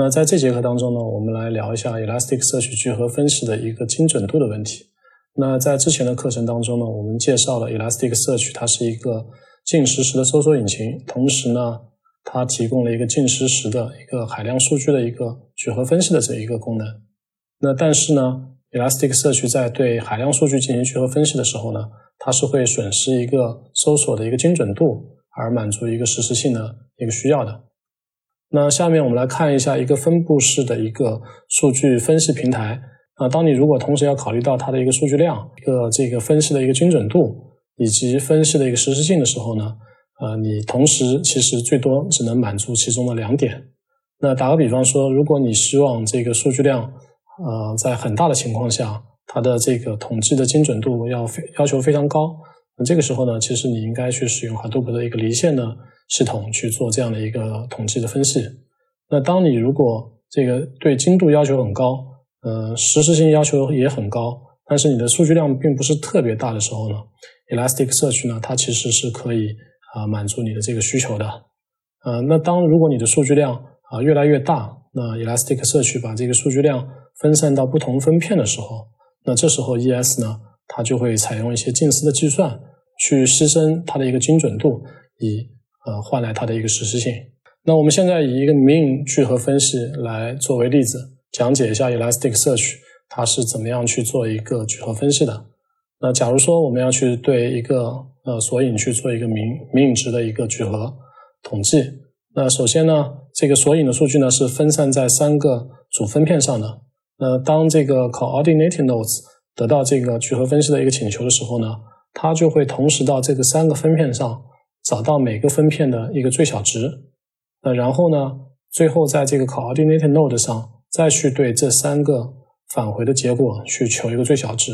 那在这节课当中呢，我们来聊一下 Elasticsearch 聚合分析的一个精准度的问题。那在之前的课程当中呢，我们介绍了 Elasticsearch 它是一个近实时的搜索引擎，同时呢，它提供了一个近实时的一个海量数据的一个聚合分析的这一个功能。那但是呢，Elasticsearch 在对海量数据进行聚合分析的时候呢，它是会损失一个搜索的一个精准度，而满足一个实时性的一个需要的。那下面我们来看一下一个分布式的一个数据分析平台啊。当你如果同时要考虑到它的一个数据量、一个这个分析的一个精准度以及分析的一个实时性的时候呢，呃，你同时其实最多只能满足其中的两点。那打个比方说，如果你希望这个数据量呃在很大的情况下，它的这个统计的精准度要非要求非常高，那这个时候呢，其实你应该去使用 Hadoop 的一个离线的。系统去做这样的一个统计的分析。那当你如果这个对精度要求很高，呃，实时性要求也很高，但是你的数据量并不是特别大的时候呢，Elasticsearch 呢，它其实是可以啊满足你的这个需求的。呃，那当如果你的数据量啊越来越大，那 Elasticsearch 把这个数据量分散到不同分片的时候，那这时候 ES 呢，它就会采用一些近似的计算，去牺牲它的一个精准度，以呃，换来它的一个实时性。那我们现在以一个 mean 聚合分析来作为例子，讲解一下 Elasticsearch 它是怎么样去做一个聚合分析的。那假如说我们要去对一个呃索引去做一个 mean mean 值的一个聚合统计，那首先呢，这个索引的数据呢是分散在三个主分片上的。那当这个 coordinating nodes 得到这个聚合分析的一个请求的时候呢，它就会同时到这个三个分片上。找到每个分片的一个最小值，那然后呢，最后在这个 coordinate node 上再去对这三个返回的结果去求一个最小值，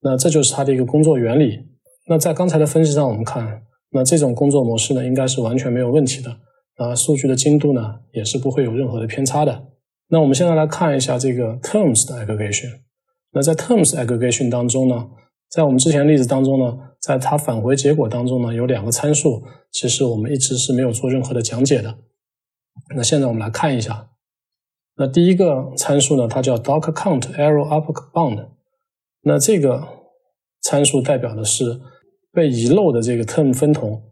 那这就是它的一个工作原理。那在刚才的分析上，我们看，那这种工作模式呢，应该是完全没有问题的，啊，数据的精度呢，也是不会有任何的偏差的。那我们现在来看一下这个 terms 的 aggregation。那在 terms aggregation 当中呢，在我们之前例子当中呢。在它返回结果当中呢，有两个参数，其实我们一直是没有做任何的讲解的。那现在我们来看一下，那第一个参数呢，它叫 doc count arrow up bound。那这个参数代表的是被遗漏的这个 term 分筒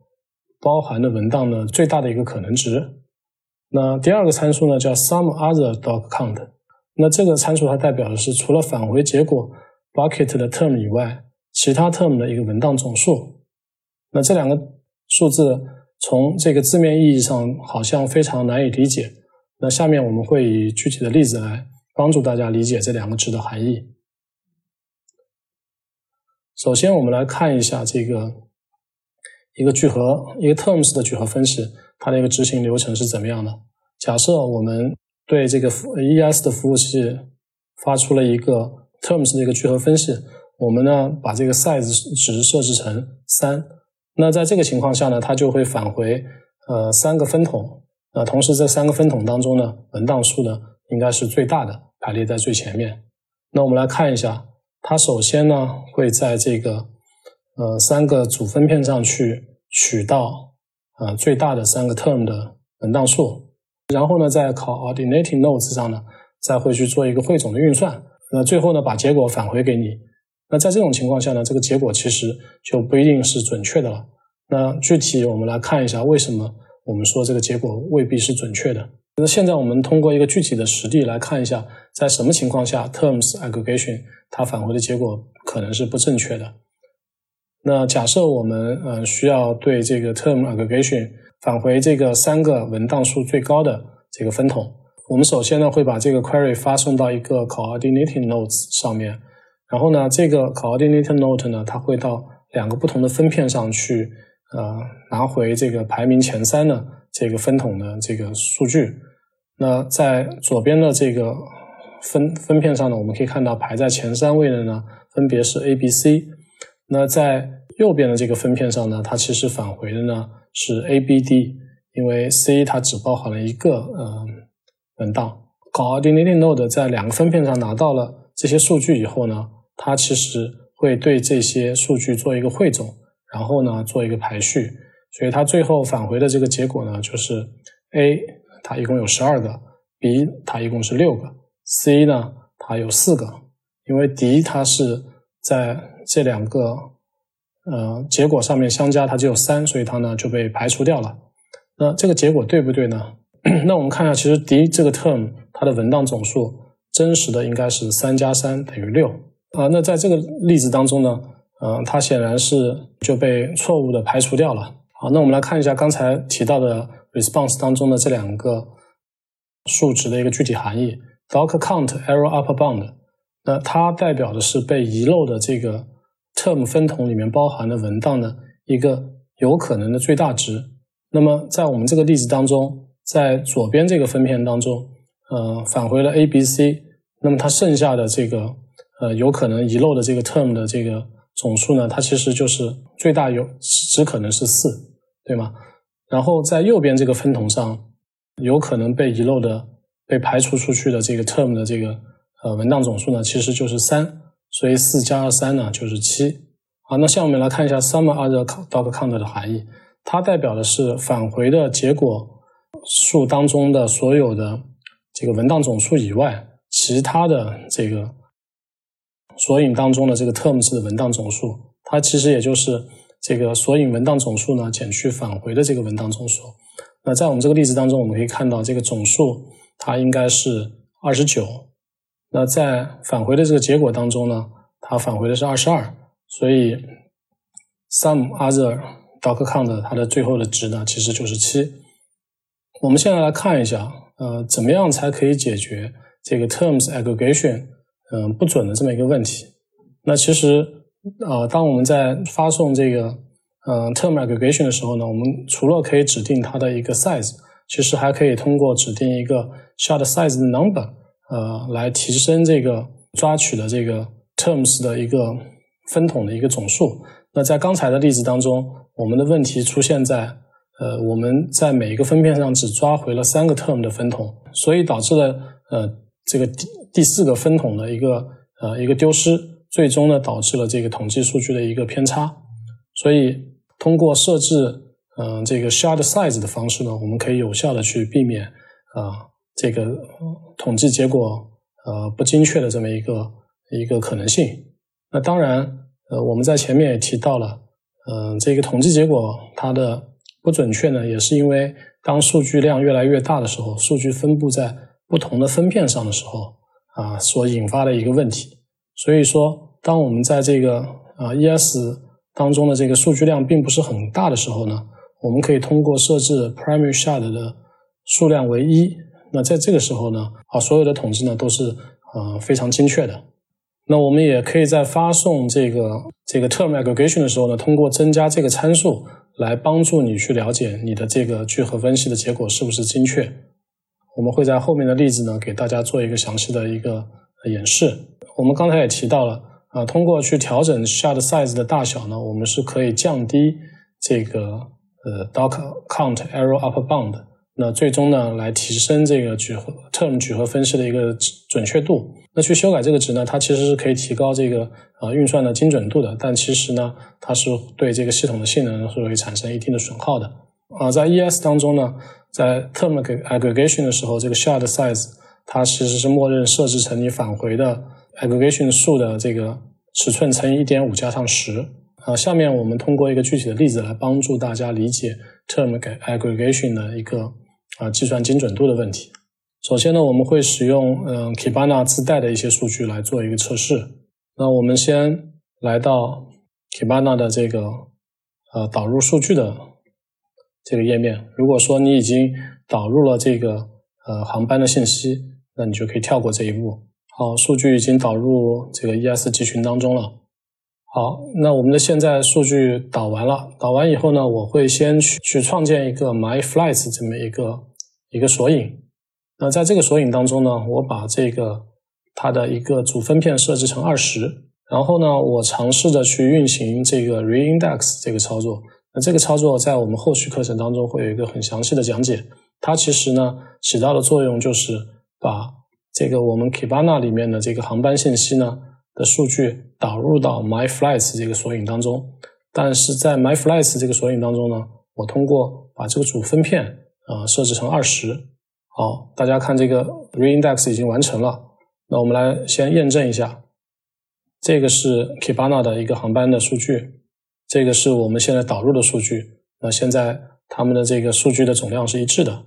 包含的文档的最大的一个可能值。那第二个参数呢，叫 some other doc count。那这个参数它代表的是除了返回结果 bucket 的 term 以外。其他 term 的一个文档总数，那这两个数字从这个字面意义上好像非常难以理解。那下面我们会以具体的例子来帮助大家理解这两个值的含义。首先，我们来看一下这个一个聚合一个 terms 的聚合分析，它的一个执行流程是怎么样的。假设我们对这个 ES 的服务器发出了一个 terms 的一个聚合分析。我们呢，把这个 size 值设置成三，那在这个情况下呢，它就会返回呃三个分桶，呃，同时这三个分桶当中呢，文档数呢应该是最大的，排列在最前面。那我们来看一下，它首先呢会在这个呃三个主分片上去取到呃最大的三个 term 的文档数，然后呢在 coordinating nodes 上呢再会去做一个汇总的运算，那最后呢把结果返回给你。那在这种情况下呢，这个结果其实就不一定是准确的了。那具体我们来看一下，为什么我们说这个结果未必是准确的？那现在我们通过一个具体的实例来看一下，在什么情况下 terms aggregation 它返回的结果可能是不正确的。那假设我们呃需要对这个 term aggregation 返回这个三个文档数最高的这个分桶，我们首先呢会把这个 query 发送到一个 coordinating nodes 上面。然后呢，这个 coordinate node 呢，它会到两个不同的分片上去，呃，拿回这个排名前三的这个分桶的这个数据。那在左边的这个分分片上呢，我们可以看到排在前三位的呢，分别是 A、B、C。那在右边的这个分片上呢，它其实返回的呢是 A、B、D，因为 C 它只包含了一个呃文档。coordinate node 在两个分片上拿到了这些数据以后呢。它其实会对这些数据做一个汇总，然后呢做一个排序，所以它最后返回的这个结果呢，就是 A 它一共有十二个，B 它一共是六个，C 呢它有四个，因为 D 它是在这两个呃结果上面相加，它只有三，所以它呢就被排除掉了。那这个结果对不对呢？那我们看一下，其实 D 这个 term 它的文档总数真实的应该是三加三等于六啊。那在这个例子当中呢，啊，它显然是就被错误的排除掉了。好，那我们来看一下刚才提到的 response 当中的这两个数值的一个具体含义。doc count error upper bound，那它代表的是被遗漏的这个 term 分桶里面包含的文档的一个有可能的最大值。那么在我们这个例子当中，在左边这个分片当中，呃，返回了 a、b、c，那么它剩下的这个呃有可能遗漏的这个 term 的这个总数呢，它其实就是最大有只可能是四，对吗？然后在右边这个分桶上，有可能被遗漏的、被排除出去的这个 term 的这个呃文档总数呢，其实就是三，所以四加二三呢就是七。好，那下面来看一下 sum other doc count 的含义。它代表的是返回的结果数当中的所有的这个文档总数以外，其他的这个索引当中的这个 terms 的文档总数，它其实也就是这个索引文档总数呢减去返回的这个文档总数。那在我们这个例子当中，我们可以看到这个总数它应该是二十九。那在返回的这个结果当中呢，它返回的是二十二，所以 some other。doc count 它的最后的值呢，其实就是七。我们现在来看一下，呃，怎么样才可以解决这个 terms aggregation 嗯不准的这么一个问题？那其实呃，当我们在发送这个嗯 term aggregation 的时候呢，我们除了可以指定它的一个 size，其实还可以通过指定一个 shard size 的 number 呃来提升这个抓取的这个 terms 的一个分桶的一个总数。那在刚才的例子当中。我们的问题出现在，呃，我们在每一个分片上只抓回了三个 term 的分桶，所以导致了呃这个第第四个分桶的一个呃一个丢失，最终呢导致了这个统计数据的一个偏差。所以通过设置嗯这个 shard size 的方式呢，我们可以有效的去避免啊这个统计结果呃不精确的这么一个一个可能性。那当然，呃我们在前面也提到了。嗯，这个统计结果它的不准确呢，也是因为当数据量越来越大的时候，数据分布在不同的分片上的时候啊，所引发的一个问题。所以说，当我们在这个啊 ES 当中的这个数据量并不是很大的时候呢，我们可以通过设置 primary shard 的数量为一，那在这个时候呢，啊所有的统计呢都是啊非常精确的。那我们也可以在发送这个这个 term aggregation 的时候呢，通过增加这个参数来帮助你去了解你的这个聚合分析的结果是不是精确。我们会在后面的例子呢给大家做一个详细的一个演示。我们刚才也提到了啊，通过去调整 shard size 的大小呢，我们是可以降低这个呃 doc count error upper bound。那最终呢，来提升这个聚合 term 聚合分析的一个准确度。那去修改这个值呢，它其实是可以提高这个啊运算的精准度的。但其实呢，它是对这个系统的性能是会产生一定的损耗的。啊，在 ES 当中呢，在 term aggregation 的时候，这个 shard size 它其实是默认设置成你返回的 aggregation 数的这个尺寸乘以一点五加上十。啊，下面我们通过一个具体的例子来帮助大家理解 term aggregation 的一个。啊，计算精准度的问题。首先呢，我们会使用嗯 Kibana 自带的一些数据来做一个测试。那我们先来到 Kibana 的这个呃导入数据的这个页面。如果说你已经导入了这个呃航班的信息，那你就可以跳过这一步。好，数据已经导入这个 ES 集群当中了。好，那我们的现在数据导完了，导完以后呢，我会先去去创建一个 MyFlights 这么一个一个索引。那在这个索引当中呢，我把这个它的一个主分片设置成二十，然后呢，我尝试着去运行这个 Reindex 这个操作。那这个操作在我们后续课程当中会有一个很详细的讲解。它其实呢起到的作用就是把这个我们 Kibana 里面的这个航班信息呢。的数据导入到 MyFlights 这个索引当中，但是在 MyFlights 这个索引当中呢，我通过把这个主分片啊设置成二十好，大家看这个 reindex 已经完成了。那我们来先验证一下，这个是 Kibana 的一个航班的数据，这个是我们现在导入的数据。那现在它们的这个数据的总量是一致的。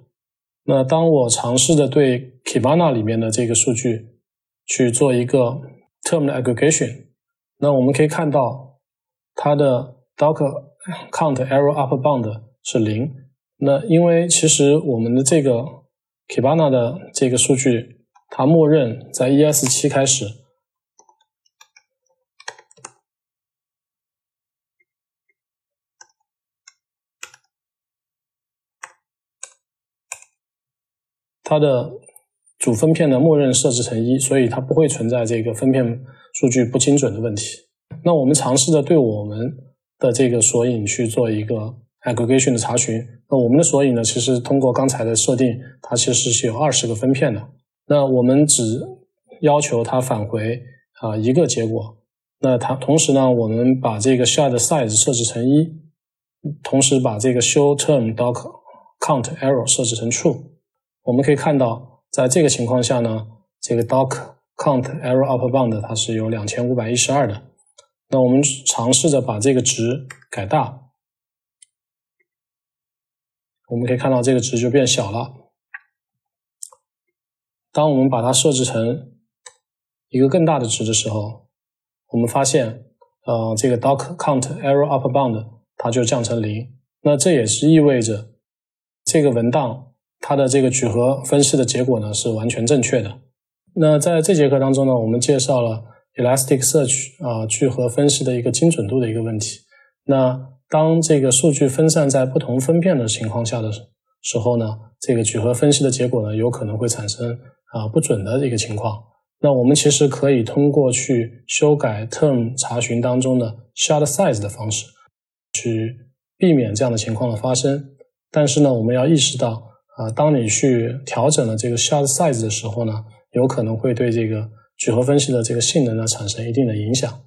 那当我尝试着对 Kibana 里面的这个数据去做一个 term 的 aggregation，那我们可以看到它的 docker count error upper bound 是零。那因为其实我们的这个 Kibana 的这个数据，它默认在 ES 七开始，它的主分片的默认设置成一，所以它不会存在这个分片数据不精准的问题。那我们尝试着对我们的这个索引去做一个。aggregation 的查询，那我们的索引呢？其实通过刚才的设定，它其实是有二十个分片的。那我们只要求它返回啊一个结果。那它同时呢，我们把这个 shard size 设置成一，同时把这个 show term doc count error 设置成 true。我们可以看到，在这个情况下呢，这个 doc count error upper bound 它是有两千五百一十二的。那我们尝试着把这个值改大。我们可以看到这个值就变小了。当我们把它设置成一个更大的值的时候，我们发现，呃，这个 doc count error upper bound 它就降成零。那这也是意味着这个文档它的这个聚合分析的结果呢是完全正确的。那在这节课当中呢，我们介绍了 Elasticsearch 啊聚合分析的一个精准度的一个问题。那当这个数据分散在不同分片的情况下的时候呢，这个聚合分析的结果呢，有可能会产生啊不准的一个情况。那我们其实可以通过去修改 term 查询当中的 shard size 的方式，去避免这样的情况的发生。但是呢，我们要意识到啊，当你去调整了这个 shard size 的时候呢，有可能会对这个聚合分析的这个性能呢产生一定的影响。